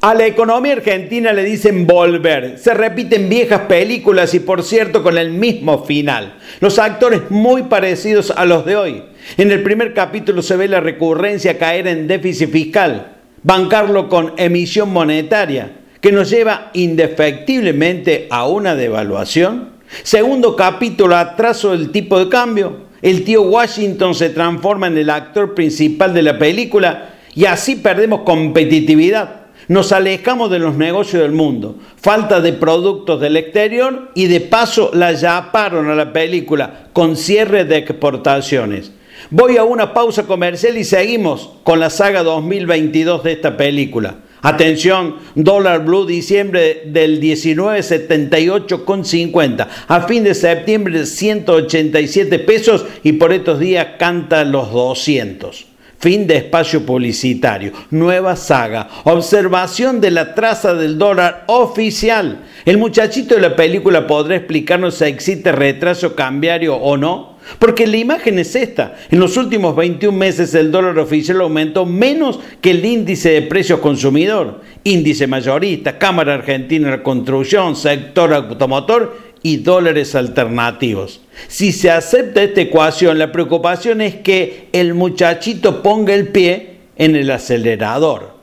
A la economía argentina le dicen volver. Se repiten viejas películas y por cierto con el mismo final. Los actores muy parecidos a los de hoy. En el primer capítulo se ve la recurrencia caer en déficit fiscal, bancarlo con emisión monetaria, que nos lleva indefectiblemente a una devaluación. Segundo capítulo, atraso del tipo de cambio. El tío Washington se transforma en el actor principal de la película y así perdemos competitividad. Nos alejamos de los negocios del mundo. Falta de productos del exterior y de paso la llaparon a la película con cierre de exportaciones. Voy a una pausa comercial y seguimos con la saga 2022 de esta película. Atención, dólar blue diciembre del 1978,50. A fin de septiembre 187 pesos y por estos días canta los 200. Fin de espacio publicitario. Nueva saga. Observación de la traza del dólar oficial. El muchachito de la película podrá explicarnos si existe retraso cambiario o no. Porque la imagen es esta. En los últimos 21 meses el dólar oficial aumentó menos que el índice de precios consumidor. Índice mayorista, Cámara Argentina de Construcción, sector automotor y dólares alternativos. Si se acepta esta ecuación, la preocupación es que el muchachito ponga el pie en el acelerador.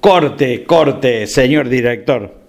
Corte, corte, señor director.